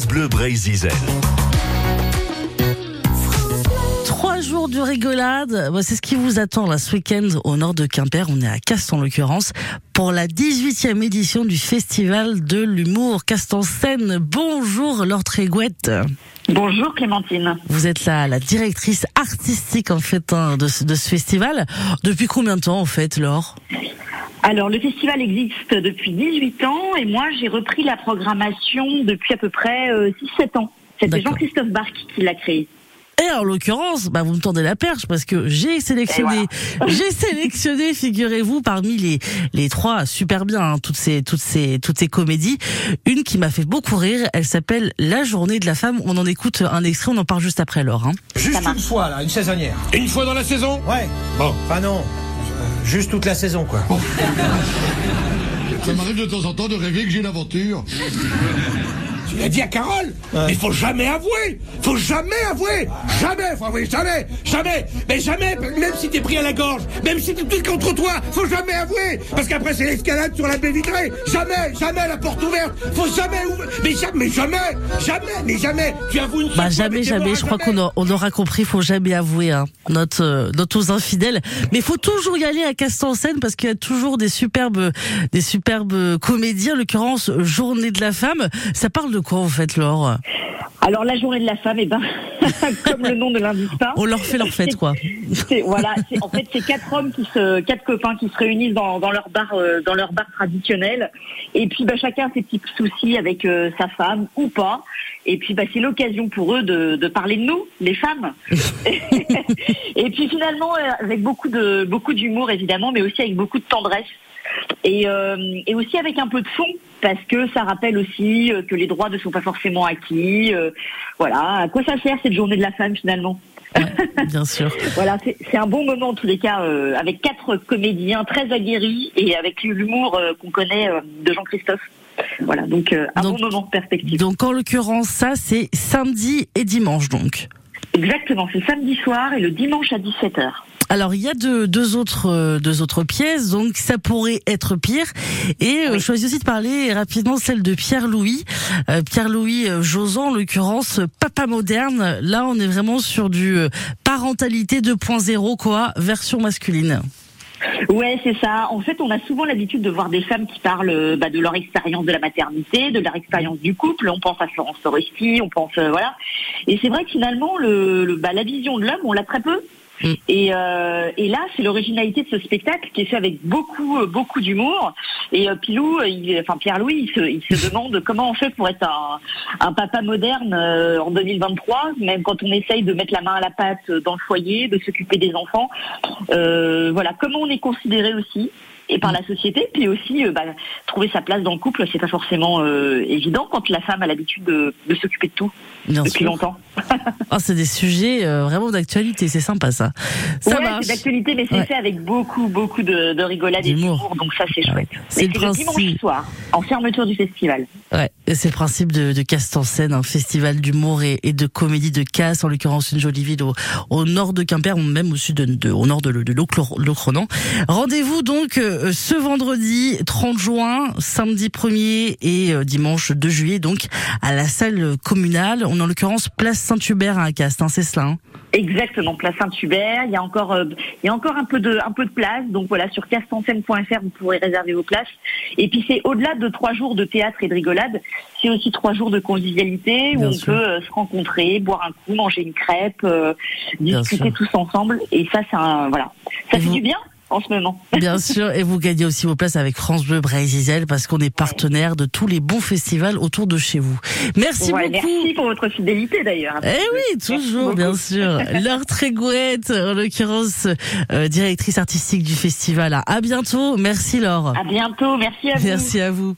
France Bleu Brésil. Trois jours de rigolade, Bah, c'est ce qui vous attend là ce week-end au nord de Quimper. On est à Castres en l'occurrence pour la 18e édition du Festival de l'humour Castres en scène. Bonjour Laure Trégouette. Bonjour Clémentine. Vous êtes la, la directrice artistique en fait hein, de, ce, de ce festival. Depuis combien de temps en fait Laure? Alors le festival existe depuis 18 ans et moi j'ai repris la programmation depuis à peu près euh, 6-7 ans. C'était. Jean-Christophe Barque qui l'a créé. Et en l'occurrence, bah, vous me tendez la perche parce que j'ai sélectionné, j'ai sélectionné, figurez-vous, parmi les les trois super bien hein, toutes ces toutes ces toutes ces comédies, une qui m'a fait beaucoup rire. Elle s'appelle La Journée de la femme. On en écoute un extrait. On en parle juste après, Laure. hein. Juste une fois, là, une saisonnière. Une fois dans la saison? Ouais. Bon. Enfin non, juste toute la saison, quoi. Ça m'arrive de temps en temps de rêver que j'ai une aventure. Tu l'as dit à Carole. Mais faut jamais avouer. Faut jamais avouer. Jamais. Faut avouer. Jamais. Jamais. Mais jamais. Même si t'es pris à la gorge. Même si t'es tout contre toi. Faut jamais avouer. Parce qu'après c'est l'escalade sur la baie vitrée. Jamais. Jamais la porte ouverte. Faut jamais ouvrir. Mais jamais Mais jamais. Jamais. Mais jamais. Tu avoues une Bah fois, jamais, jamais. Je crois qu'on a- on aura compris. Faut jamais avouer hein, notre euh, notre aux infidèles. Mais faut toujours y aller à Castres en scène parce qu'il y a toujours des superbes des superbes comédies. En l'occurrence, Journée de la femme. Ça parle de quoi en fait, Laure Alors la journée de la femme, eh ben, comme le nom ne l'indique pas. On leur fait leur fête quoi. C'est voilà, c'est- en fait c'est quatre hommes qui se, quatre copains qui se réunissent dans, dans leur bar, euh, dans leur bar traditionnel. Et puis bah, chacun a ses petits soucis avec euh, sa femme ou pas. Et puis bah, c'est l'occasion pour eux de, de parler de nous, les femmes. et puis finalement euh, avec beaucoup de beaucoup d'humour évidemment, mais aussi avec beaucoup de tendresse. Et, euh, et aussi avec un peu de fond, parce que ça rappelle aussi euh, que les droits ne sont pas forcément acquis. euh, voilà, à quoi ça sert cette journée de la femme finalement? Ouais, bien sûr. voilà, c'est un bon moment en tous les cas, euh, avec quatre comédiens très aguerris et avec l'humour euh, qu'on connaît euh, de Jean-Christophe. Voilà, donc un Donc- bon moment de perspective. Donc en l'occurrence, ça c'est samedi et dimanche donc. Exactement, c'est samedi soir et le dimanche à 17h. Alors il y a deux, deux autres euh, deux autres pièces, donc ça pourrait être pire. Et euh, Oui. je choisis aussi de parler rapidement celle de Pierre Louis, Euh, Pierre Louis Josan, en l'occurrence papa moderne. Là on est vraiment sur du parentalité 2.0 quoi, version masculine. Ouais, c'est ça. En fait, on a souvent l'habitude de voir des femmes qui parlent bah, de leur expérience de la maternité, de leur expérience du couple. On pense à Florence Foresti, on pense euh, voilà. Et c'est vrai que finalement, le, le- bah, la vision de l'homme, on l'a très peu. Mm. Et, euh, et là, c'est l'originalité de ce spectacle qui est fait avec beaucoup, euh, beaucoup d'humour. Et euh, Pilou, il, enfin Pierre Louis, il se, il se demande comment on fait pour être un, un papa moderne euh, en 2023, même quand on essaye de mettre la main à la pâte dans le foyer, de s'occuper des enfants. Euh, voilà, comment on est considéré aussi et par la société, puis aussi euh, bah, trouver sa place dans le couple, c'est pas forcément euh, évident quand la femme a l'habitude de, de s'occuper de tout Bien depuis sûr. longtemps. Ah, c'est des sujets euh, vraiment d'actualité, c'est sympa ça. Ça ouais, c'est d'actualité, mais c'est Ouais. fait avec beaucoup, beaucoup de, de rigolade et D'humour. donc ça c'est chouette. C'est le dimanche soir, en fermeture du festival. Ouais, c'est le principe de, de Cast en scène, un festival d'humour et, et de comédie de casse, en l'occurrence une jolie ville au, au nord de Quimper, ou même au sud de, de- au nord de, de. Rendez-vous donc euh, ce vendredi 30 juin, samedi 1er et euh, dimanche 2 juillet, donc à la salle communale. On est en l'occurrence place Saint-Hubert à Cast, hein, c'est cela. hein Exactement, place Saint-Hubert. Il y a encore, euh, il y a encore un peu de, un peu de place. Donc voilà, sur castanscène.fr, vous pourrez réserver vos places. Et puis c'est au-delà de trois jours de théâtre et de rigolade, c'est aussi trois jours de convivialité où on peut euh, se rencontrer, boire un coup, manger une crêpe, euh, discuter sûr. tous ensemble. Et ça, c'est un, voilà, ça Et fait vous- du bien en ce moment. Bien sûr, et vous gagnez aussi vos places avec France Bleu Brésil parce qu'on est partenaire de tous les bons festivals autour de chez vous. Merci Ouais, beaucoup. merci pour votre fidélité d'ailleurs. Eh oui, toujours, bien sûr. Laure Trégouette, en l'occurrence, euh, directrice artistique du festival. À bientôt. Merci Laure. À bientôt, merci à vous. Merci à vous.